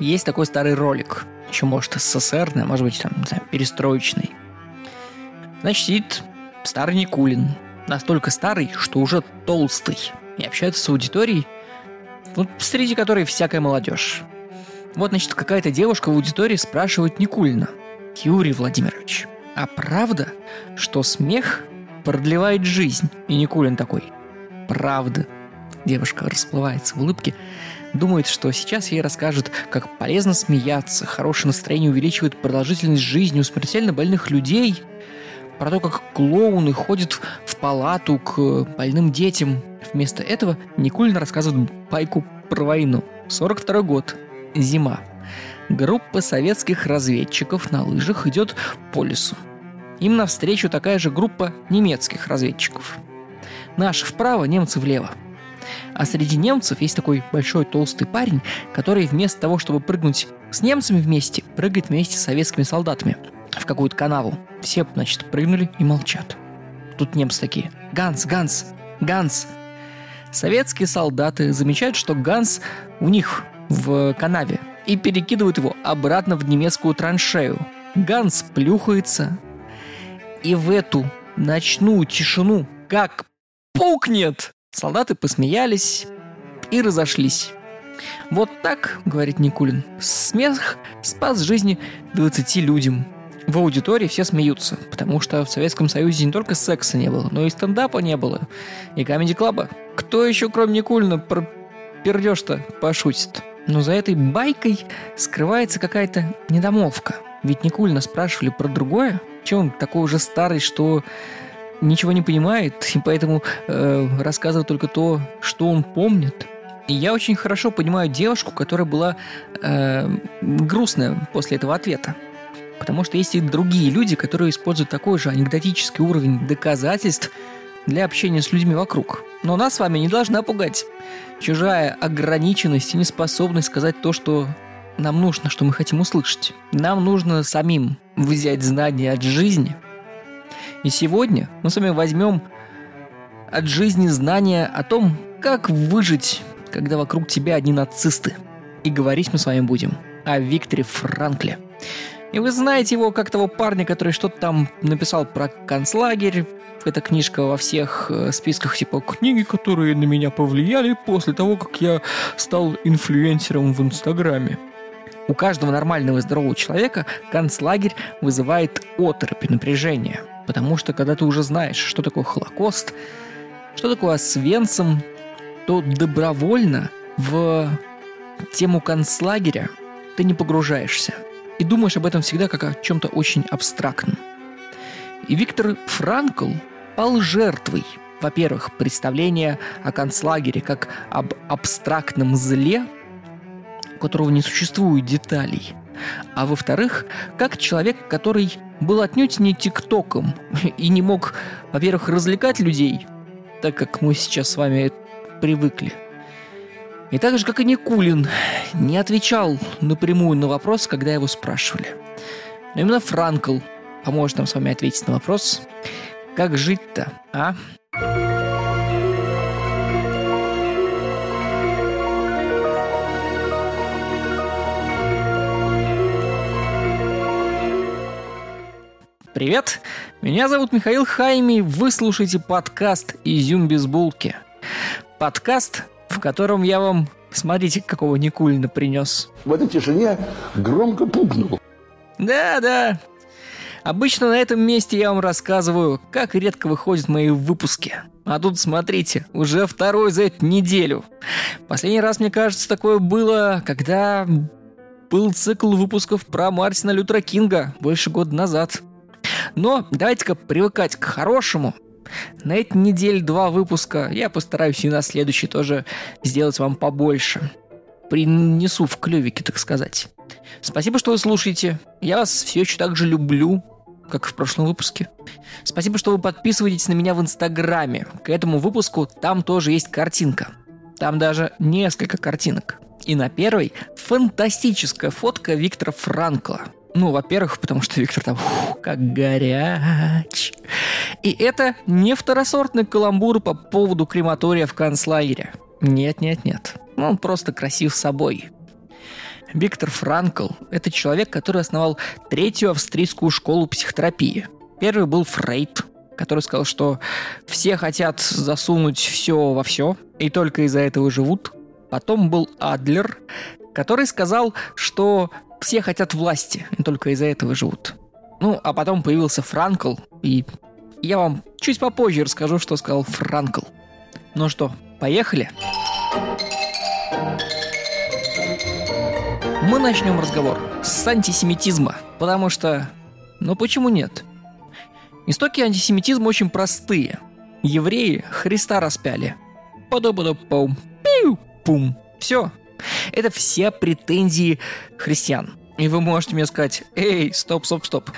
есть такой старый ролик, еще может СССР, а может быть там, не знаю, перестроечный. Значит, сидит старый Никулин, настолько старый, что уже толстый, и общается с аудиторией, вот среди которой всякая молодежь. Вот, значит, какая-то девушка в аудитории спрашивает Никулина. Юрий Владимирович, а правда, что смех продлевает жизнь? И Никулин такой, правда. Девушка расплывается в улыбке, думает, что сейчас ей расскажет, как полезно смеяться, хорошее настроение увеличивает продолжительность жизни у смертельно больных людей, про то, как клоуны ходят в палату к больным детям. Вместо этого Никулин рассказывает байку про войну. 42 год. Зима. Группа советских разведчиков на лыжах идет по лесу. Им навстречу такая же группа немецких разведчиков. Наши вправо, немцы влево. А среди немцев есть такой большой толстый парень, который вместо того, чтобы прыгнуть с немцами вместе, прыгает вместе с советскими солдатами в какую-то канаву. Все, значит, прыгнули и молчат. Тут немцы такие. Ганс, Ганс, Ганс. Советские солдаты замечают, что Ганс у них в канаве и перекидывают его обратно в немецкую траншею. Ганс плюхается, и в эту ночную тишину как пукнет. Солдаты посмеялись и разошлись. Вот так, говорит Никулин, смех спас жизни 20 людям. В аудитории все смеются, потому что в Советском Союзе не только секса не было, но и стендапа не было, и комедий-клаба. Кто еще, кроме Никулина, про пердеж-то пошутит? Но за этой байкой скрывается какая-то недомолвка. Ведь Никулина спрашивали про другое. Чем он такой уже старый, что ничего не понимает, и поэтому э, рассказывает только то, что он помнит. И я очень хорошо понимаю девушку, которая была э, грустная после этого ответа. Потому что есть и другие люди, которые используют такой же анекдотический уровень доказательств для общения с людьми вокруг. Но нас с вами не должна пугать чужая ограниченность и неспособность сказать то, что нам нужно, что мы хотим услышать. Нам нужно самим взять знания от жизни. И сегодня мы с вами возьмем от жизни знания о том, как выжить, когда вокруг тебя одни нацисты. И говорить мы с вами будем о Викторе Франкле. И вы знаете его как того парня, который что-то там написал про концлагерь, эта книжка во всех э, списках типа книги, которые на меня повлияли после того, как я стал инфлюенсером в Инстаграме. У каждого нормального и здорового человека концлагерь вызывает оторопь и. Потому что когда ты уже знаешь, что такое Холокост, что такое Освенцим, то добровольно в тему концлагеря ты не погружаешься. И думаешь об этом всегда как о чем-то очень абстрактном. И Виктор Франкл пал жертвой, во-первых, представления о концлагере как об абстрактном зле, у которого не существует деталей, а во-вторых, как человек, который был отнюдь не тиктоком и не мог, во-первых, развлекать людей, так как мы сейчас с вами привыкли, и так же, как и Никулин, не отвечал напрямую на вопрос, когда его спрашивали. Но именно Франкл поможет нам с вами ответить на вопрос, как жить-то, а? Привет, меня зовут Михаил Хайми, вы слушаете подкаст «Изюм без булки». Подкаст, в котором я вам, смотрите, какого Никулина принес. В этой тишине громко пукнул. Да-да, Обычно на этом месте я вам рассказываю, как редко выходят мои выпуски. А тут, смотрите, уже второй за эту неделю. Последний раз, мне кажется, такое было, когда был цикл выпусков про Мартина Лютера Кинга больше года назад. Но давайте-ка привыкать к хорошему. На этой неделе два выпуска. Я постараюсь и на следующий тоже сделать вам побольше. Принесу в клювике, так сказать. Спасибо, что вы слушаете. Я вас все еще так же люблю как в прошлом выпуске. Спасибо, что вы подписываетесь на меня в Инстаграме. К этому выпуску там тоже есть картинка. Там даже несколько картинок. И на первой фантастическая фотка Виктора Франкла. Ну, во-первых, потому что Виктор там ух, как горяч. И это не второсортный каламбур по поводу крематория в концлагере. Нет, нет, нет. Он просто красив собой. Виктор Франкл – это человек, который основал третью австрийскую школу психотерапии. Первый был Фрейд, который сказал, что все хотят засунуть все во все, и только из-за этого живут. Потом был Адлер, который сказал, что все хотят власти, и только из-за этого живут. Ну, а потом появился Франкл, и я вам чуть попозже расскажу, что сказал Франкл. Ну что, поехали? Мы начнем разговор с антисемитизма, потому что... Ну почему нет? Истоки антисемитизма очень простые. Евреи Христа распяли. Подобно-пум. Пиу-пум. Все. Это все претензии христиан. И вы можете мне сказать, эй, стоп, стоп, стоп.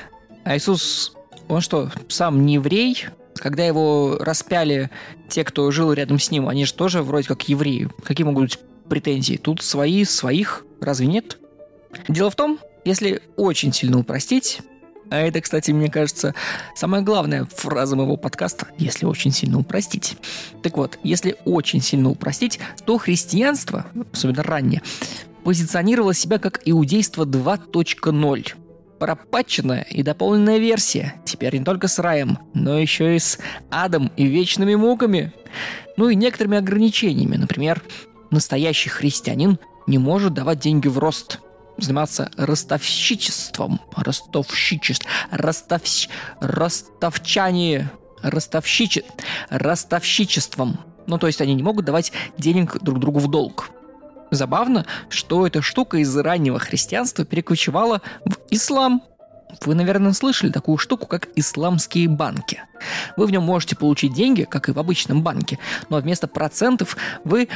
А Иисус, он что, сам не еврей? Когда его распяли те, кто жил рядом с ним, они же тоже вроде как евреи. Какие могут быть претензии? Тут свои, своих, разве нет? Дело в том, если очень сильно упростить, а это, кстати, мне кажется, самая главная фраза моего подкаста, если очень сильно упростить. Так вот, если очень сильно упростить, то христианство, особенно раннее, позиционировало себя как иудейство 2.0. Пропатченная и дополненная версия, теперь не только с раем, но еще и с адом и вечными муками. Ну и некоторыми ограничениями, например, настоящий христианин не может давать деньги в рост – заниматься ростовщичеством, ростовщичеством, ростовщ... ростовчане, ростовщиче... ростовщичеством. Ну, то есть они не могут давать денег друг другу в долг. Забавно, что эта штука из раннего христианства перекочевала в ислам. Вы, наверное, слышали такую штуку, как исламские банки. Вы в нем можете получить деньги, как и в обычном банке, но вместо процентов вы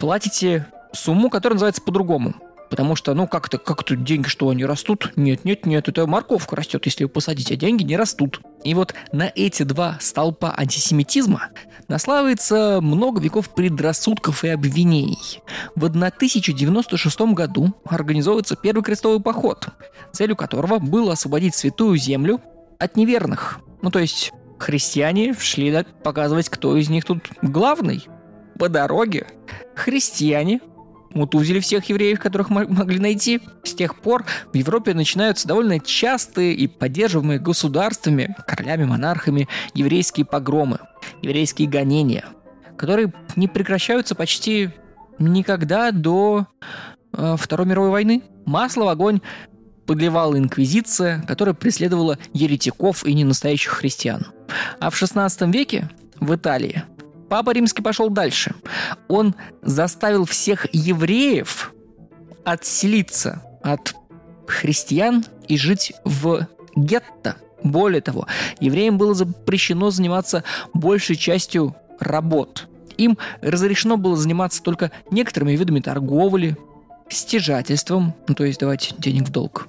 платите сумму, которая называется по-другому. Потому что, ну, как-то, как тут деньги, что они растут? Нет, нет, нет, это морковка растет, если вы посадите, а деньги не растут. И вот на эти два столпа антисемитизма наслаивается много веков предрассудков и обвинений. В 1096 году организовывается первый крестовый поход, целью которого было освободить святую землю от неверных. Ну, то есть христиане шли показывать, кто из них тут главный. По дороге христиане мутузили всех евреев, которых могли найти. С тех пор в Европе начинаются довольно частые и поддерживаемые государствами, королями, монархами еврейские погромы, еврейские гонения, которые не прекращаются почти никогда до э, Второй мировой войны. Масло в огонь подливала инквизиция, которая преследовала еретиков и ненастоящих христиан. А в XVI веке в Италии Папа Римский пошел дальше. Он заставил всех евреев отселиться от христиан и жить в гетто. Более того, евреям было запрещено заниматься большей частью работ. Им разрешено было заниматься только некоторыми видами торговли, стяжательством, ну, то есть давать денег в долг,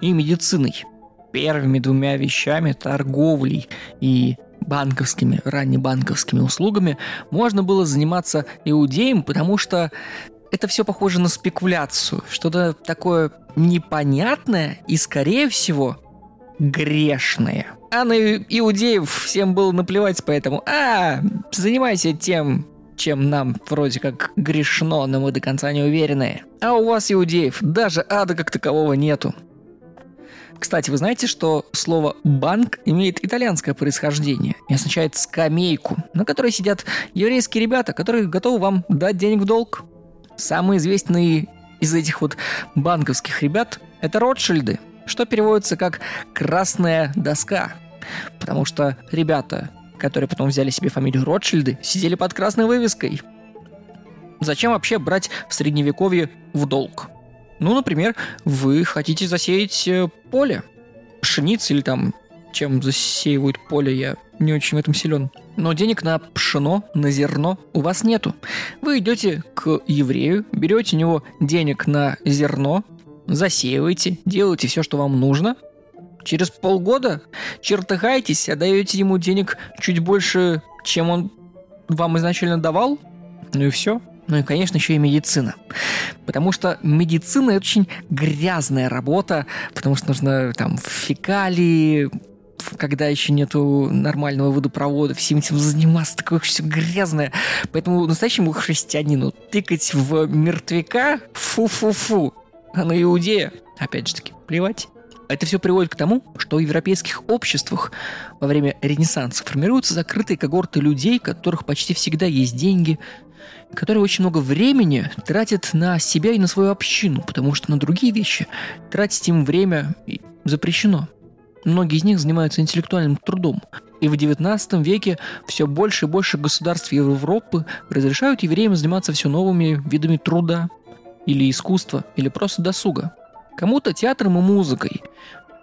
и медициной. Первыми двумя вещами, торговлей и банковскими, раннебанковскими услугами можно было заниматься иудеем, потому что это все похоже на спекуляцию, что-то такое непонятное и, скорее всего, грешное. А на иудеев всем было наплевать, поэтому «А, занимайся тем, чем нам вроде как грешно, но мы до конца не уверены. А у вас, иудеев, даже ада как такового нету. Кстати, вы знаете, что слово «банк» имеет итальянское происхождение и означает «скамейку», на которой сидят еврейские ребята, которые готовы вам дать денег в долг. Самые известные из этих вот банковских ребят – это Ротшильды, что переводится как «красная доска», потому что ребята, которые потом взяли себе фамилию Ротшильды, сидели под красной вывеской. Зачем вообще брать в средневековье в долг? Ну, например, вы хотите засеять э, поле, пшеницы или там чем засеивают поле, я не очень в этом силен. Но денег на пшено, на зерно у вас нету. Вы идете к еврею, берете у него денег на зерно, засеиваете, делаете все, что вам нужно. Через полгода чертыхаетесь, отдаете ему денег чуть больше, чем он вам изначально давал. Ну и все. Ну и, конечно, еще и медицина. Потому что медицина – это очень грязная работа, потому что нужно там фекалии, когда еще нету нормального водопровода, всем этим заниматься, такое все грязное. Поэтому настоящему христианину тыкать в мертвяка – фу-фу-фу. А на Иудея, опять же таки, плевать. Это все приводит к тому, что в европейских обществах во время Ренессанса формируются закрытые когорты людей, у которых почти всегда есть деньги, которые очень много времени тратят на себя и на свою общину, потому что на другие вещи тратить им время запрещено. Многие из них занимаются интеллектуальным трудом. И в XIX веке все больше и больше государств Европы разрешают евреям заниматься все новыми видами труда, или искусства, или просто досуга. Кому-то театром и музыкой,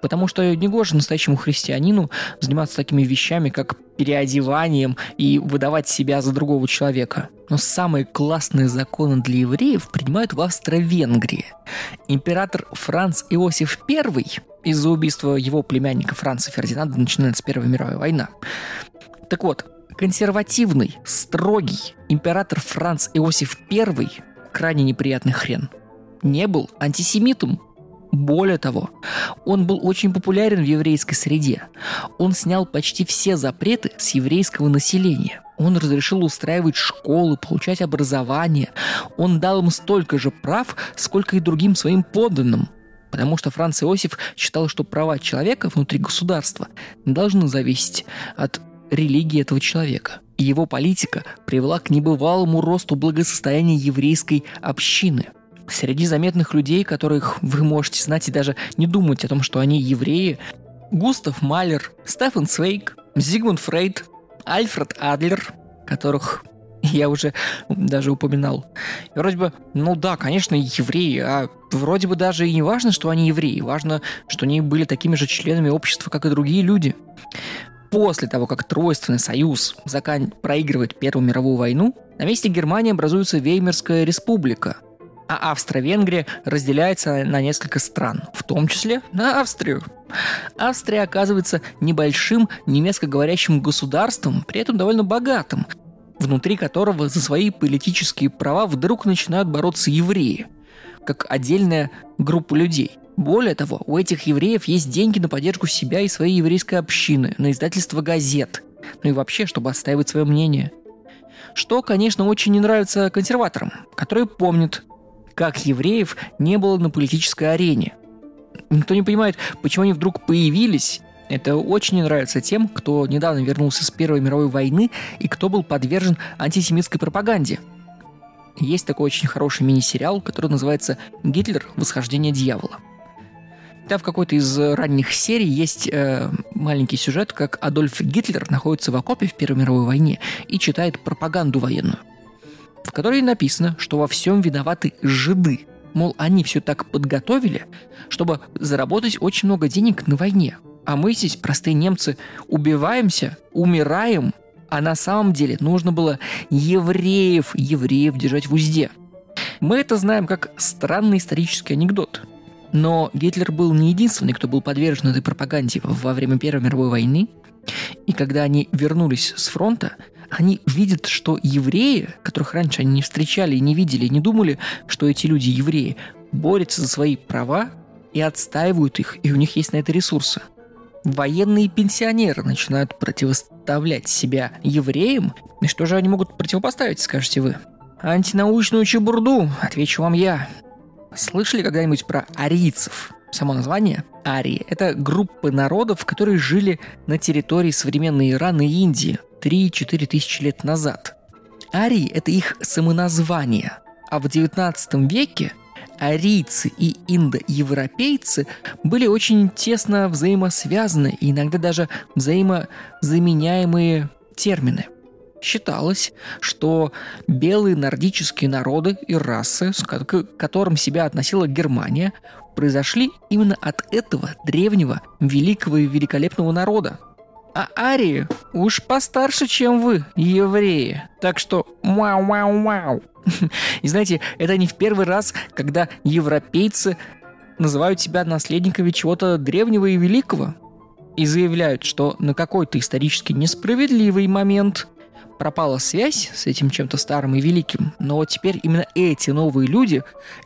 Потому что негоже настоящему христианину заниматься такими вещами, как переодеванием и выдавать себя за другого человека. Но самые классные законы для евреев принимают в Австро-Венгрии. Император Франц Иосиф I из-за убийства его племянника Франца Фердинанда начинается Первая мировая война. Так вот, консервативный, строгий император Франц Иосиф I, крайне неприятный хрен, не был антисемитом. Более того, он был очень популярен в еврейской среде. Он снял почти все запреты с еврейского населения. Он разрешил устраивать школы, получать образование. Он дал им столько же прав, сколько и другим своим подданным. Потому что Франц Иосиф считал, что права человека внутри государства не должны зависеть от религии этого человека. Его политика привела к небывалому росту благосостояния еврейской общины – Среди заметных людей, которых вы можете знать и даже не думать о том, что они евреи, Густав Малер, Стефан Свейк, Зигмунд Фрейд, Альфред Адлер, которых я уже даже упоминал. И вроде бы, ну да, конечно, евреи, а вроде бы даже и не важно, что они евреи, важно, что они были такими же членами общества, как и другие люди. После того, как Тройственный союз закан... проигрывает Первую мировую войну, на месте Германии образуется Веймерская республика – а Австро-Венгрия разделяется на несколько стран, в том числе на Австрию. Австрия оказывается небольшим немецкоговорящим государством, при этом довольно богатым, внутри которого за свои политические права вдруг начинают бороться евреи, как отдельная группа людей. Более того, у этих евреев есть деньги на поддержку себя и своей еврейской общины, на издательство газет, ну и вообще, чтобы отстаивать свое мнение. Что, конечно, очень не нравится консерваторам, которые помнят, как евреев не было на политической арене. Никто не понимает, почему они вдруг появились. Это очень не нравится тем, кто недавно вернулся с Первой мировой войны и кто был подвержен антисемитской пропаганде. Есть такой очень хороший мини-сериал, который называется «Гитлер. Восхождение дьявола». Там в какой-то из ранних серий есть э, маленький сюжет, как Адольф Гитлер находится в окопе в Первой мировой войне и читает пропаганду военную в которой написано, что во всем виноваты жиды. Мол, они все так подготовили, чтобы заработать очень много денег на войне. А мы здесь, простые немцы, убиваемся, умираем, а на самом деле нужно было евреев, евреев держать в узде. Мы это знаем как странный исторический анекдот. Но Гитлер был не единственный, кто был подвержен этой пропаганде во время Первой мировой войны. И когда они вернулись с фронта, они видят, что евреи, которых раньше они не встречали и не видели, не думали, что эти люди евреи, борются за свои права и отстаивают их, и у них есть на это ресурсы. Военные пенсионеры начинают противоставлять себя евреям, и что же они могут противопоставить, скажете вы? Антинаучную чебурду, отвечу вам я. Слышали когда-нибудь про арийцев? Само название – арии – это группы народов, которые жили на территории современной Ирана и Индии, 3-4 тысячи лет назад. Арии – это их самоназвание, а в XIX веке арийцы и индоевропейцы были очень тесно взаимосвязаны и иногда даже взаимозаменяемые термины. Считалось, что белые нордические народы и расы, к которым себя относила Германия, произошли именно от этого древнего, великого и великолепного народа, а арии уж постарше, чем вы, евреи. Так что вау-вау-вау. И знаете, это не в первый раз, когда европейцы называют себя наследниками чего-то древнего и великого. И заявляют, что на какой-то исторически несправедливый момент пропала связь с этим чем-то старым и великим, но вот теперь именно эти новые люди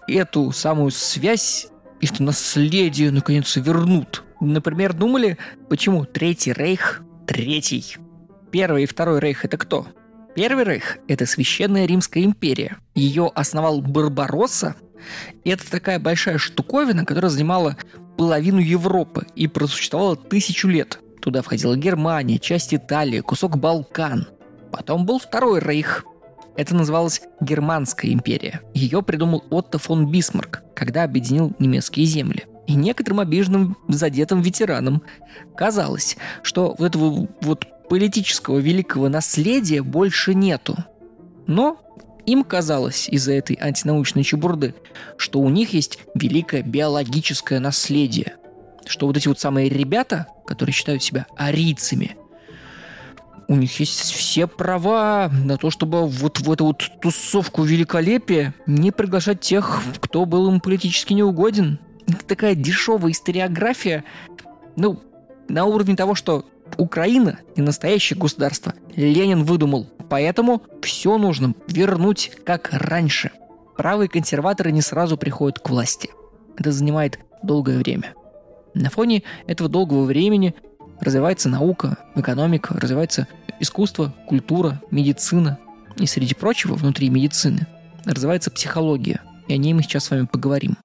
эту самую связь и что наследие наконец вернут. Например, думали, почему Третий Рейх третий? Первый и Второй Рейх – это кто? Первый Рейх – это Священная Римская империя. Ее основал Барбаросса, это такая большая штуковина, которая занимала половину Европы и просуществовала тысячу лет. Туда входила Германия, часть Италии, кусок Балкан. Потом был Второй Рейх. Это называлось Германская империя. Ее придумал Отто фон Бисмарк, когда объединил немецкие земли. И некоторым обиженным, задетым ветеранам казалось, что вот этого вот политического великого наследия больше нету. Но им казалось из-за этой антинаучной чебурды, что у них есть великое биологическое наследие. Что вот эти вот самые ребята, которые считают себя арийцами, у них есть все права на то, чтобы вот в эту вот тусовку великолепия не приглашать тех, кто был им политически неугоден. Такая дешевая историография, ну, на уровне того, что Украина не настоящее государство. Ленин выдумал. Поэтому все нужно вернуть как раньше. Правые консерваторы не сразу приходят к власти. Это занимает долгое время. На фоне этого долгого времени развивается наука, экономика, развивается искусство, культура, медицина. И среди прочего, внутри медицины, развивается психология. И о ней мы сейчас с вами поговорим.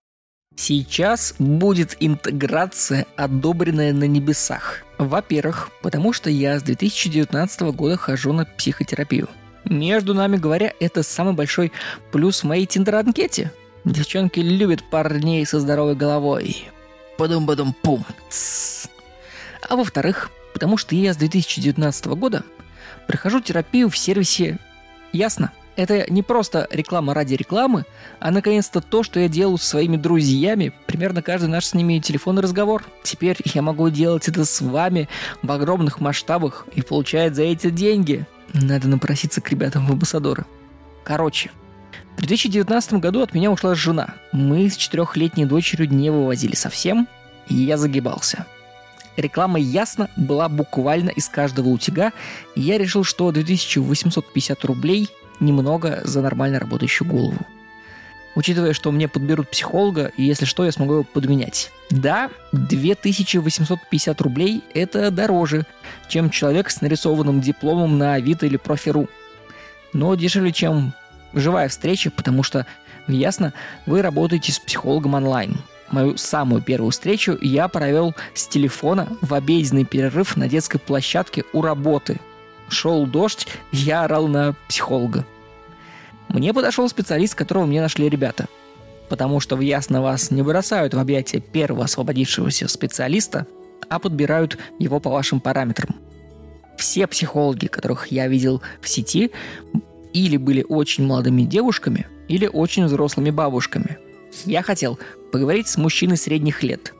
Сейчас будет интеграция, одобренная на небесах. Во-первых, потому что я с 2019 года хожу на психотерапию. Между нами говоря, это самый большой плюс моей тиндер-анкете. Девчонки любят парней со здоровой головой. Падум-падум-пум. А во-вторых, потому что я с 2019 года прохожу терапию в сервисе «Ясно». Это не просто реклама ради рекламы, а наконец-то то, что я делаю со своими друзьями, примерно каждый наш с ними телефонный разговор. Теперь я могу делать это с вами в огромных масштабах и получать за эти деньги. Надо напроситься к ребятам в амбассадоры. Короче, в 2019 году от меня ушла жена. Мы с четырехлетней дочерью не вывозили совсем, и я загибался. Реклама ясно была буквально из каждого утюга, и я решил, что 2850 рублей немного за нормально работающую голову. Учитывая, что мне подберут психолога, и если что, я смогу его подменять. Да, 2850 рублей – это дороже, чем человек с нарисованным дипломом на Авито или Профи.ру. Но дешевле, чем живая встреча, потому что, ясно, вы работаете с психологом онлайн. Мою самую первую встречу я провел с телефона в обеденный перерыв на детской площадке у работы – шел дождь, я орал на психолога. Мне подошел специалист, которого мне нашли ребята. Потому что в ясно вас не бросают в объятия первого освободившегося специалиста, а подбирают его по вашим параметрам. Все психологи, которых я видел в сети, или были очень молодыми девушками, или очень взрослыми бабушками. Я хотел поговорить с мужчиной средних лет.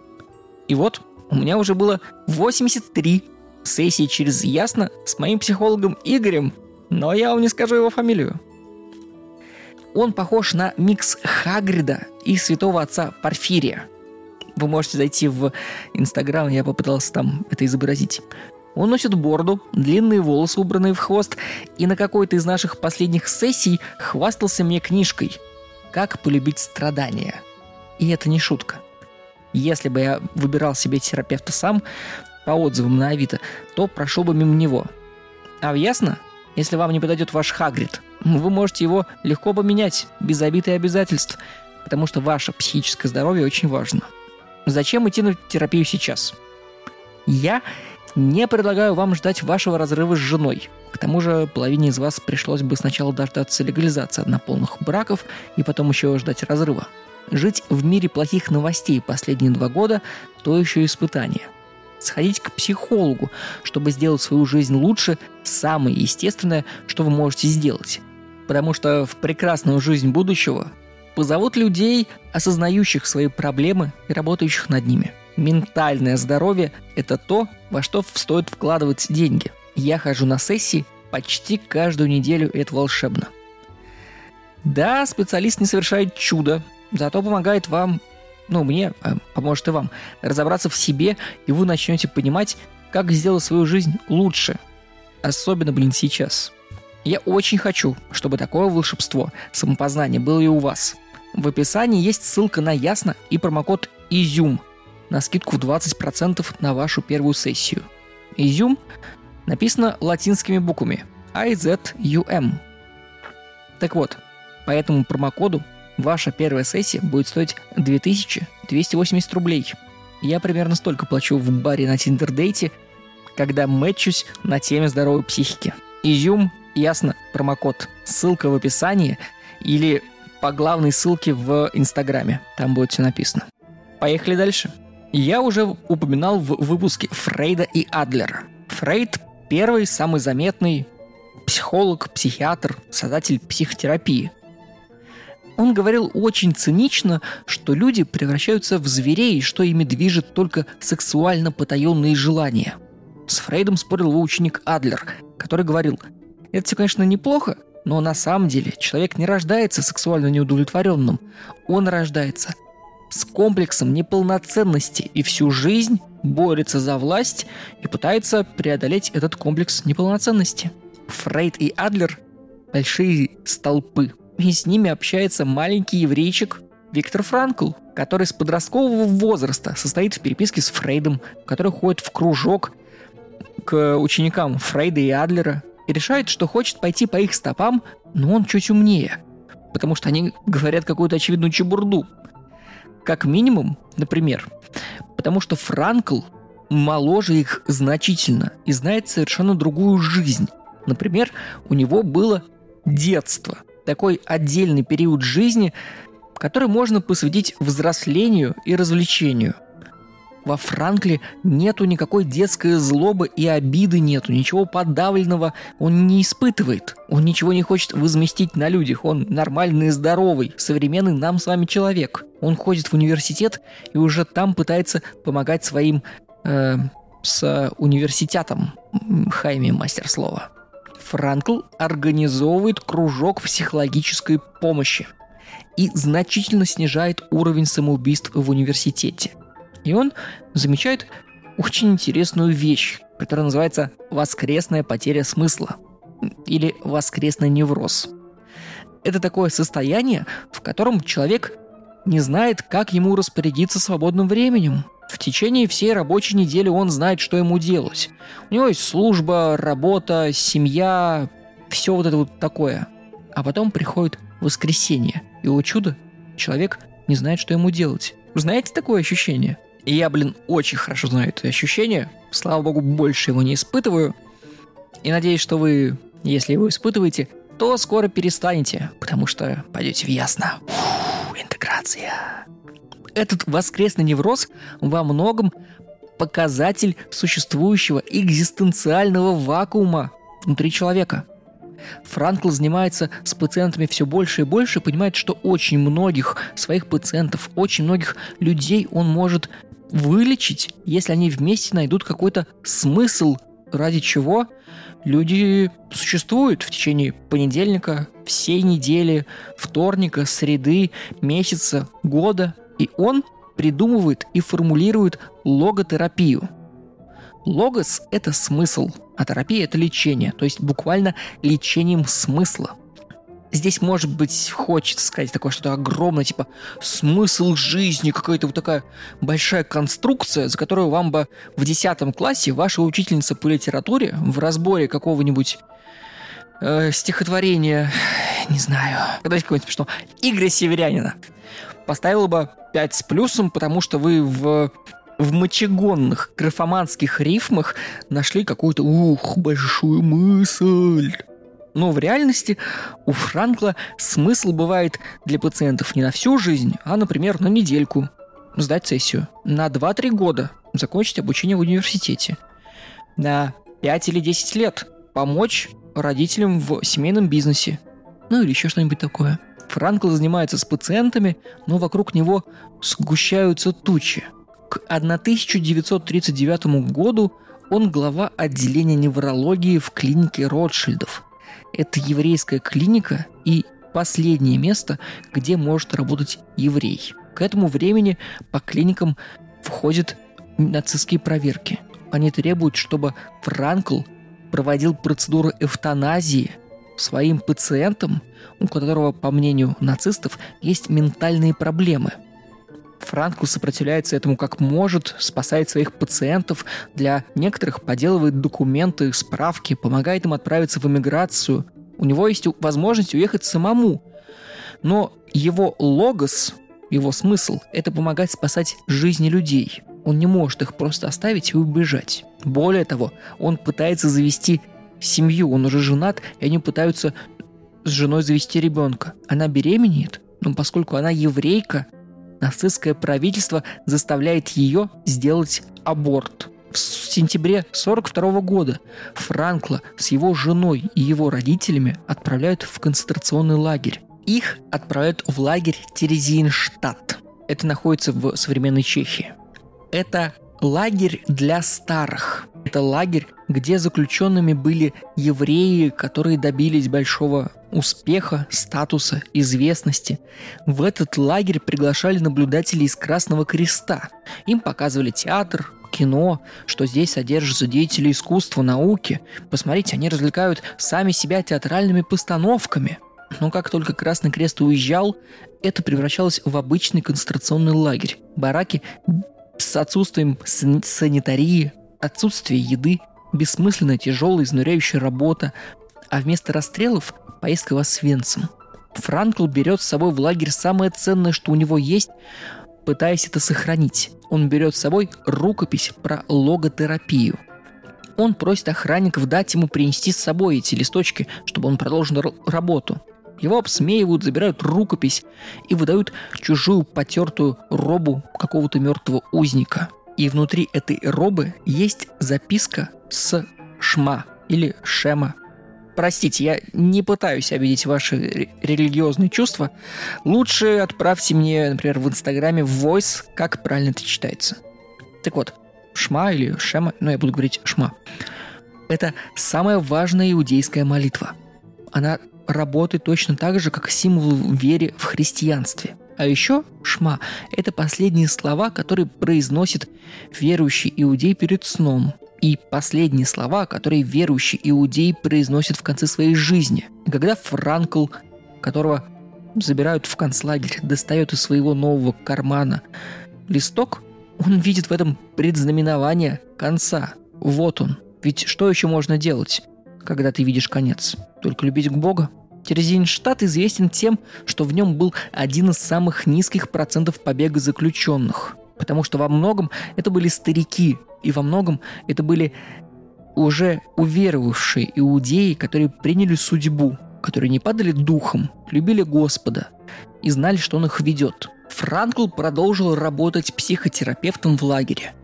И вот у меня уже было 83 сессии через Ясно с моим психологом Игорем, но я вам не скажу его фамилию. Он похож на микс Хагрида и святого отца Порфирия. Вы можете зайти в Инстаграм, я попытался там это изобразить. Он носит бороду, длинные волосы, убранные в хвост, и на какой-то из наших последних сессий хвастался мне книжкой «Как полюбить страдания». И это не шутка. Если бы я выбирал себе терапевта сам, по отзывам на Авито, то прошел бы мимо него. А ясно? Если вам не подойдет ваш Хагрид, вы можете его легко поменять, без обид и обязательств, потому что ваше психическое здоровье очень важно. Зачем идти на терапию сейчас? Я не предлагаю вам ждать вашего разрыва с женой. К тому же половине из вас пришлось бы сначала дождаться легализации однополных браков и потом еще ждать разрыва. Жить в мире плохих новостей последние два года – то еще испытание – Сходить к психологу, чтобы сделать свою жизнь лучше, самое естественное, что вы можете сделать. Потому что в прекрасную жизнь будущего позовут людей, осознающих свои проблемы и работающих над ними. Ментальное здоровье – это то, во что стоит вкладывать деньги. Я хожу на сессии почти каждую неделю, и это волшебно. Да, специалист не совершает чудо, зато помогает вам ну, мне, а, поможет и вам, разобраться в себе, и вы начнете понимать, как сделать свою жизнь лучше. Особенно, блин, сейчас. Я очень хочу, чтобы такое волшебство, самопознание было и у вас. В описании есть ссылка на Ясно и промокод ИЗЮМ на скидку в 20% на вашу первую сессию. Изюм написано латинскими буквами IZUM. Так вот, по этому промокоду ваша первая сессия будет стоить 2280 рублей. Я примерно столько плачу в баре на Тиндердейте, когда мэтчусь на теме здоровой психики. Изюм, ясно, промокод. Ссылка в описании или по главной ссылке в Инстаграме. Там будет все написано. Поехали дальше. Я уже упоминал в выпуске Фрейда и Адлера. Фрейд – первый, самый заметный психолог, психиатр, создатель психотерапии. Он говорил очень цинично, что люди превращаются в зверей, что ими движет только сексуально потаенные желания. С Фрейдом спорил его ученик Адлер, который говорил, это все, конечно, неплохо, но на самом деле человек не рождается сексуально неудовлетворенным. Он рождается с комплексом неполноценности и всю жизнь борется за власть и пытается преодолеть этот комплекс неполноценности. Фрейд и Адлер – большие столпы. И с ними общается маленький еврейчик Виктор Франкл, который с подросткового возраста состоит в переписке с Фрейдом, который ходит в кружок к ученикам Фрейда и Адлера и решает, что хочет пойти по их стопам, но он чуть умнее, потому что они говорят какую-то очевидную чебурду – как минимум, например, потому что Франкл моложе их значительно и знает совершенно другую жизнь. Например, у него было детство, такой отдельный период жизни, который можно посвятить взрослению и развлечению – во Франкле нету никакой детской злобы и обиды нету, ничего подавленного он не испытывает. Он ничего не хочет возместить на людях, он нормальный здоровый, современный нам с вами человек. Он ходит в университет и уже там пытается помогать своим э, с университетом. Хайми мастер слова. Франкл организовывает кружок психологической помощи и значительно снижает уровень самоубийств в университете. И он замечает очень интересную вещь, которая называется «воскресная потеря смысла» или «воскресный невроз». Это такое состояние, в котором человек не знает, как ему распорядиться свободным временем. В течение всей рабочей недели он знает, что ему делать. У него есть служба, работа, семья, все вот это вот такое. А потом приходит воскресенье, и, о чудо, человек не знает, что ему делать. Знаете такое ощущение? И я, блин, очень хорошо знаю это ощущение. Слава богу, больше его не испытываю. И надеюсь, что вы, если его испытываете, то скоро перестанете, потому что пойдете в ясно. Фу, интеграция. Этот воскресный невроз во многом показатель существующего экзистенциального вакуума внутри человека. Франкл занимается с пациентами все больше и больше, понимает, что очень многих своих пациентов, очень многих людей он может вылечить, если они вместе найдут какой-то смысл, ради чего люди существуют в течение понедельника, всей недели, вторника, среды, месяца, года. И он придумывает и формулирует логотерапию. Логос – это смысл, а терапия – это лечение, то есть буквально лечением смысла – здесь, может быть, хочется сказать такое что-то огромное, типа смысл жизни, какая-то вот такая большая конструкция, за которую вам бы в 10 классе ваша учительница по литературе в разборе какого-нибудь э, стихотворения, не знаю, давайте какое-нибудь что, Игоря Северянина, поставила бы 5 с плюсом, потому что вы в в мочегонных графоманских рифмах нашли какую-то, ух, большую мысль. Но в реальности у Франкла смысл бывает для пациентов не на всю жизнь, а, например, на недельку. Сдать сессию. На 2-3 года закончить обучение в университете. На 5 или 10 лет помочь родителям в семейном бизнесе. Ну или еще что-нибудь такое. Франкл занимается с пациентами, но вокруг него сгущаются тучи. К 1939 году он глава отделения неврологии в клинике Ротшильдов – это еврейская клиника и последнее место, где может работать еврей. К этому времени по клиникам входят нацистские проверки. Они требуют, чтобы Франкл проводил процедуру эвтаназии своим пациентам, у которого, по мнению нацистов, есть ментальные проблемы – Франкл сопротивляется этому как может, спасает своих пациентов, для некоторых поделывает документы, справки, помогает им отправиться в эмиграцию. У него есть возможность уехать самому. Но его логос, его смысл – это помогать спасать жизни людей. Он не может их просто оставить и убежать. Более того, он пытается завести семью, он уже женат, и они пытаются с женой завести ребенка. Она беременеет, но поскольку она еврейка, нацистское правительство заставляет ее сделать аборт. В сентябре 1942 года Франкла с его женой и его родителями отправляют в концентрационный лагерь. Их отправляют в лагерь Терезинштадт. Это находится в современной Чехии. Это лагерь для старых. Это лагерь, где заключенными были евреи, которые добились большого успеха, статуса, известности. В этот лагерь приглашали наблюдателей из Красного Креста. Им показывали театр, кино, что здесь содержатся деятели искусства, науки. Посмотрите, они развлекают сами себя театральными постановками. Но как только Красный Крест уезжал, это превращалось в обычный концентрационный лагерь. Бараки с отсутствием санитарии, отсутствие еды, бессмысленная тяжелая изнуряющая работа, а вместо расстрелов – поездка в Освенцим. Франкл берет с собой в лагерь самое ценное, что у него есть, пытаясь это сохранить. Он берет с собой рукопись про логотерапию. Он просит охранников дать ему принести с собой эти листочки, чтобы он продолжил работу. Его обсмеивают, забирают рукопись и выдают чужую потертую робу какого-то мертвого узника. И внутри этой робы есть записка с шма или шема. Простите, я не пытаюсь обидеть ваши религиозные чувства. Лучше отправьте мне, например, в Инстаграме в voice, как правильно это читается. Так вот, шма или шема, ну я буду говорить шма. Это самая важная иудейская молитва. Она работает точно так же, как символ веры в христианстве. А еще шма – это последние слова, которые произносит верующий иудей перед сном. И последние слова, которые верующий иудей произносит в конце своей жизни. Когда Франкл, которого забирают в концлагерь, достает из своего нового кармана листок, он видит в этом предзнаменование конца. Вот он. Ведь что еще можно делать, когда ты видишь конец? Только любить к Бога? Терезинштадт известен тем, что в нем был один из самых низких процентов побега заключенных. Потому что во многом это были старики, и во многом это были уже уверовавшие иудеи, которые приняли судьбу, которые не падали духом, любили Господа и знали, что Он их ведет. Франкл продолжил работать психотерапевтом в лагере.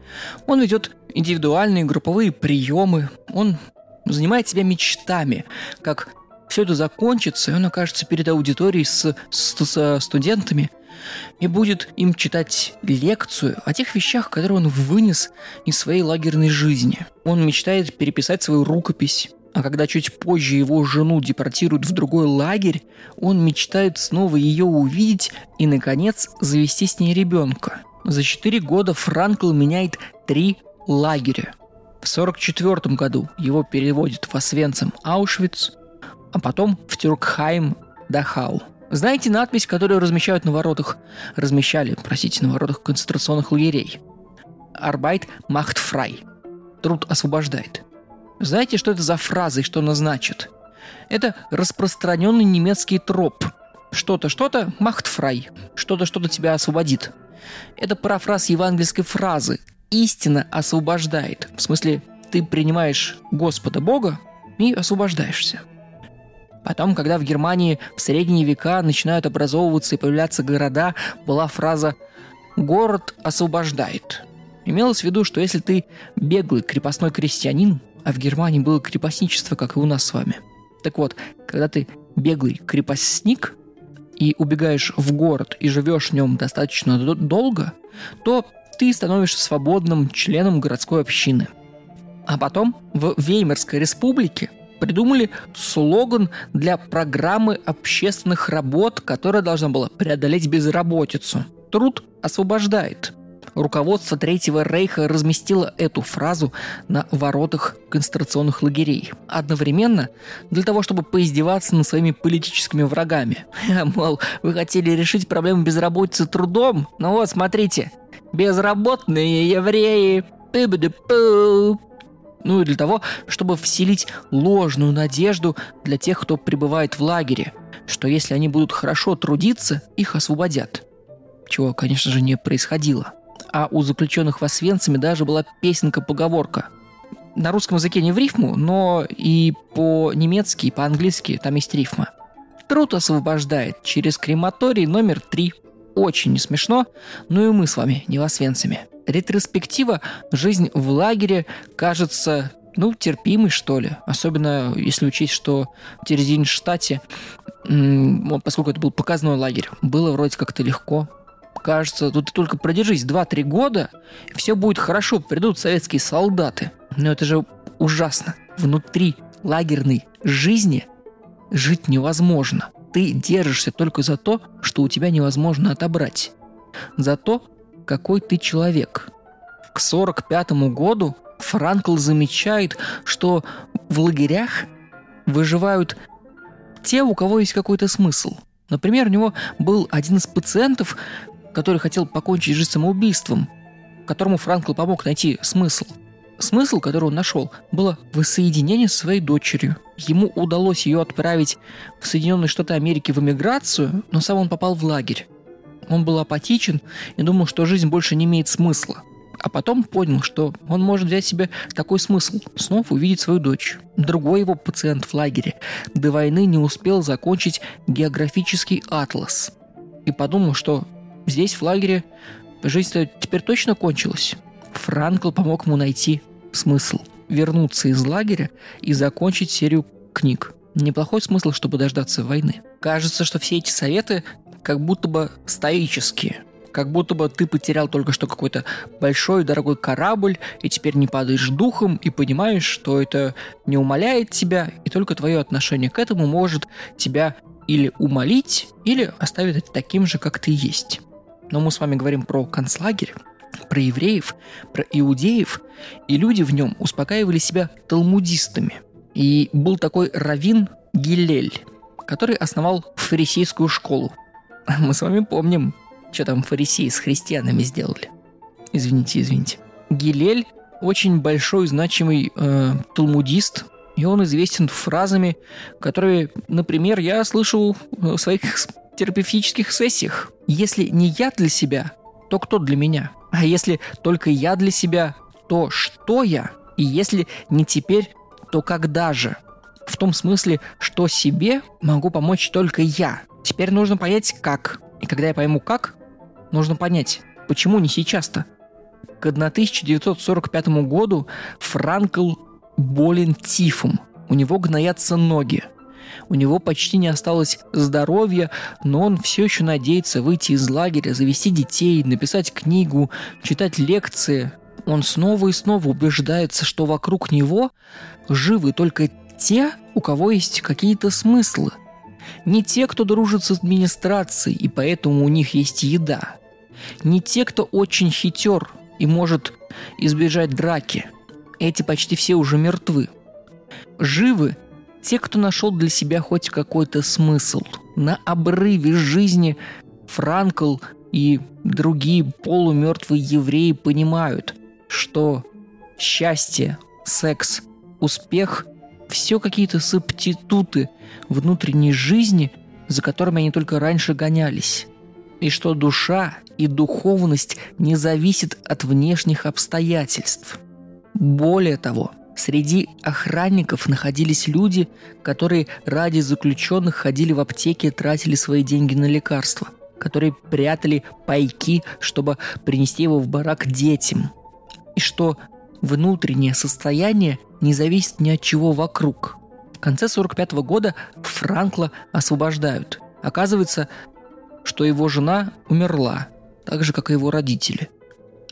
Он ведет индивидуальные групповые приемы, он занимает себя мечтами, как все это закончится, и он окажется перед аудиторией с, с, с студентами и будет им читать лекцию о тех вещах, которые он вынес из своей лагерной жизни. Он мечтает переписать свою рукопись, а когда чуть позже его жену депортируют в другой лагерь, он мечтает снова ее увидеть и, наконец, завести с ней ребенка. За четыре года Франкл меняет три лагеря. В 1944 году его переводят в Освенцим Аушвиц, а потом в Тюркхайм Дахау. Знаете надпись, которую размещают на воротах? Размещали, простите, на воротах концентрационных лагерей. Арбайт macht frei. Труд освобождает. Знаете, что это за фраза и что она значит? Это распространенный немецкий троп. Что-то, что-то frei. Что-то, что-то тебя освободит. Это парафраз евангельской фразы «истина освобождает». В смысле, ты принимаешь Господа Бога и освобождаешься – Потом, когда в Германии в средние века начинают образовываться и появляться города, была фраза «город освобождает». Имелось в виду, что если ты беглый крепостной крестьянин, а в Германии было крепостничество, как и у нас с вами. Так вот, когда ты беглый крепостник и убегаешь в город и живешь в нем достаточно долго, то ты становишься свободным членом городской общины. А потом в Веймарской республике придумали слоган для программы общественных работ, которая должна была преодолеть безработицу. Труд освобождает. Руководство Третьего Рейха разместило эту фразу на воротах концентрационных лагерей. Одновременно для того, чтобы поиздеваться над своими политическими врагами. Мол, вы хотели решить проблему безработицы трудом? Ну вот, смотрите, безработные евреи. Пы-бы-ды-пу ну и для того, чтобы вселить ложную надежду для тех, кто пребывает в лагере. что если они будут хорошо трудиться, их освободят. Чего, конечно же, не происходило. А у заключенных в Освенциме даже была песенка-поговорка. На русском языке не в рифму, но и по-немецки, и по-английски там есть рифма. Труд освобождает через крематорий номер три. Очень не смешно, но и мы с вами не в Освенциме. Ретроспектива «Жизнь в лагере» кажется ну, терпимый, что ли. Особенно если учесть, что в Терезинштате, поскольку это был показной лагерь, было вроде как-то легко. Кажется, тут ты только продержись 2-3 года, все будет хорошо, придут советские солдаты. Но это же ужасно. Внутри лагерной жизни жить невозможно. Ты держишься только за то, что у тебя невозможно отобрать. За то, какой ты человек. К 45 году Франкл замечает, что в лагерях выживают те, у кого есть какой-то смысл. Например, у него был один из пациентов, который хотел покончить жизнь самоубийством, которому Франкл помог найти смысл. Смысл, который он нашел, было воссоединение с своей дочерью. Ему удалось ее отправить в Соединенные Штаты Америки в эмиграцию, но сам он попал в лагерь. Он был апатичен и думал, что жизнь больше не имеет смысла – а потом понял, что он может взять себе такой смысл – снова увидеть свою дочь. Другой его пациент в лагере до войны не успел закончить географический атлас. И подумал, что здесь, в лагере, жизнь-то теперь точно кончилась. Франкл помог ему найти смысл – вернуться из лагеря и закончить серию книг. Неплохой смысл, чтобы дождаться войны. Кажется, что все эти советы как будто бы стоические – как будто бы ты потерял только что какой-то большой дорогой корабль, и теперь не падаешь духом, и понимаешь, что это не умаляет тебя, и только твое отношение к этому может тебя или умолить, или оставить таким же, как ты есть. Но мы с вами говорим про концлагерь, про евреев, про иудеев, и люди в нем успокаивали себя талмудистами. И был такой равин Гилель, который основал фарисейскую школу. Мы с вами помним, что там фарисеи с христианами сделали? Извините, извините. Гилель очень большой, значимый э, талмудист, и он известен фразами, которые, например, я слышал в своих терапевтических сессиях. Если не я для себя, то кто для меня? А если только я для себя, то что я? И если не теперь, то когда же? В том смысле, что себе могу помочь только я. Теперь нужно понять, как. И когда я пойму, как, Нужно понять, почему не сейчас-то? К 1945 году Франкл болен тифом. У него гноятся ноги. У него почти не осталось здоровья, но он все еще надеется выйти из лагеря, завести детей, написать книгу, читать лекции. Он снова и снова убеждается, что вокруг него живы только те, у кого есть какие-то смыслы. Не те, кто дружит с администрацией, и поэтому у них есть еда. Не те, кто очень хитер и может избежать драки. Эти почти все уже мертвы. Живы те, кто нашел для себя хоть какой-то смысл. На обрыве жизни Франкл и другие полумертвые евреи понимают, что счастье, секс, успех – все какие-то субституты внутренней жизни, за которыми они только раньше гонялись. И что душа и духовность не зависит от внешних обстоятельств. Более того, среди охранников находились люди, которые ради заключенных ходили в аптеки и тратили свои деньги на лекарства, которые прятали пайки, чтобы принести его в барак детям. И что внутреннее состояние не зависит ни от чего вокруг. В конце 45 года Франкла освобождают. Оказывается, что его жена умерла, так же, как и его родители.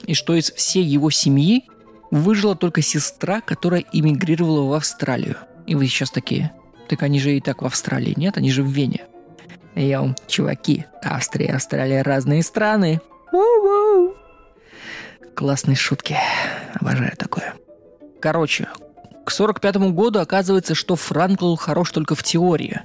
И что из всей его семьи выжила только сестра, которая эмигрировала в Австралию. И вы сейчас такие, так они же и так в Австралии, нет? Они же в Вене. Я вам, чуваки, Австрия и Австралия разные страны. У-у-у. Классные шутки. Обожаю такое. Короче, к 45 году оказывается, что Франкл хорош только в теории.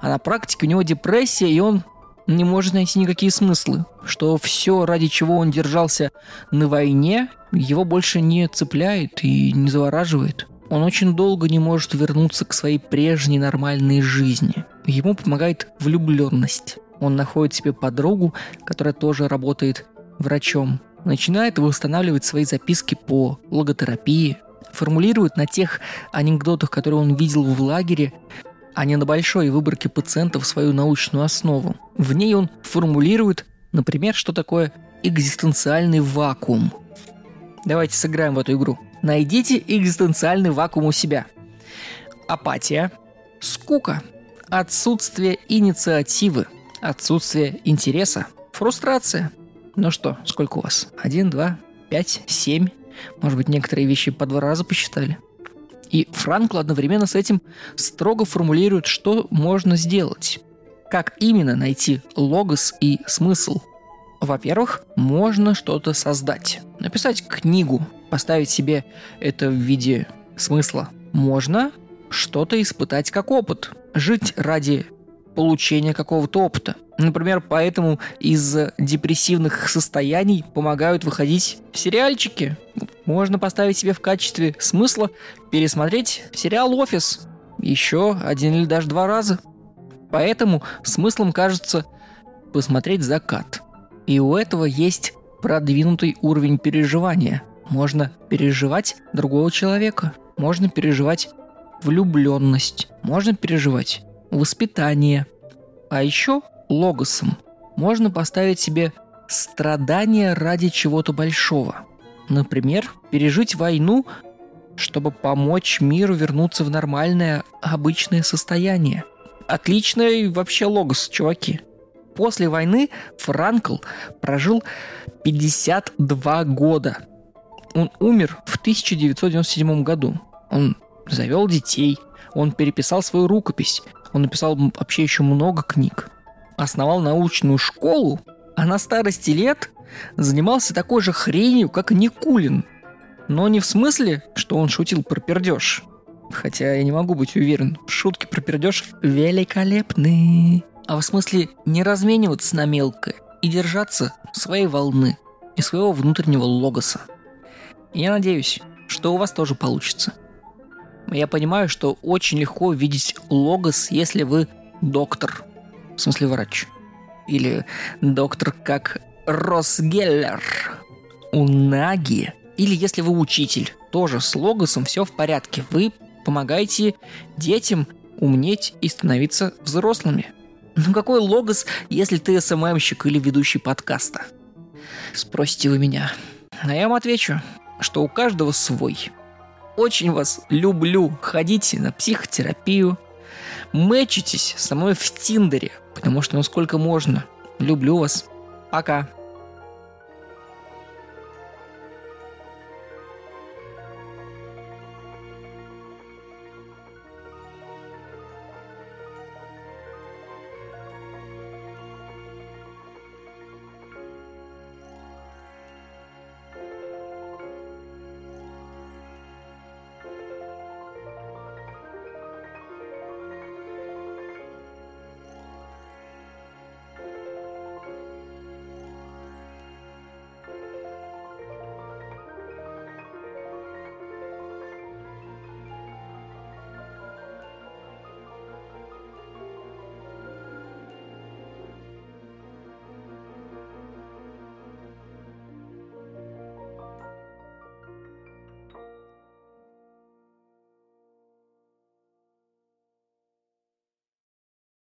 А на практике у него депрессия, и он не может найти никакие смыслы, что все, ради чего он держался на войне, его больше не цепляет и не завораживает. Он очень долго не может вернуться к своей прежней нормальной жизни. ему помогает влюбленность. Он находит себе подругу, которая тоже работает врачом. Начинает восстанавливать свои записки по логотерапии, формулирует на тех анекдотах, которые он видел в лагере, а не на большой выборке пациентов свою научную основу. В ней он формулирует, например, что такое экзистенциальный вакуум. Давайте сыграем в эту игру. Найдите экзистенциальный вакуум у себя. Апатия, скука, отсутствие инициативы, отсутствие интереса, фрустрация. Ну что, сколько у вас? Один, два, пять, семь. Может быть, некоторые вещи по два раза посчитали. И Франкл одновременно с этим строго формулирует, что можно сделать. Как именно найти логос и смысл. Во-первых, можно что-то создать. Написать книгу, поставить себе это в виде смысла. Можно что-то испытать как опыт. Жить ради получения какого-то опыта. Например, поэтому из депрессивных состояний помогают выходить сериальчики. Можно поставить себе в качестве смысла пересмотреть сериал «Офис» еще один или даже два раза. Поэтому смыслом кажется посмотреть закат. И у этого есть продвинутый уровень переживания. Можно переживать другого человека. Можно переживать влюбленность. Можно переживать воспитание. А еще логосом можно поставить себе страдания ради чего-то большого. Например, пережить войну, чтобы помочь миру вернуться в нормальное, обычное состояние. Отличный вообще логос, чуваки. После войны Франкл прожил 52 года. Он умер в 1997 году. Он завел детей, он переписал свою рукопись, он написал вообще еще много книг. Основал научную школу, а на старости лет занимался такой же хренью, как Никулин. Но не в смысле, что он шутил про пердеж. Хотя я не могу быть уверен, шутки про пердеж великолепны. А в смысле не размениваться на мелкое и держаться своей волны и своего внутреннего логоса. я надеюсь, что у вас тоже получится – я понимаю, что очень легко видеть логос, если вы доктор. В смысле врач. Или доктор как Росгеллер. У Наги. Или если вы учитель. Тоже с логосом все в порядке. Вы помогаете детям умнеть и становиться взрослыми. Ну какой логос, если ты СММщик или ведущий подкаста? Спросите вы меня. А я вам отвечу, что у каждого свой – очень вас люблю. Ходите на психотерапию. Мэчитесь со мной в Тиндере, потому что ну сколько можно. Люблю вас. Пока.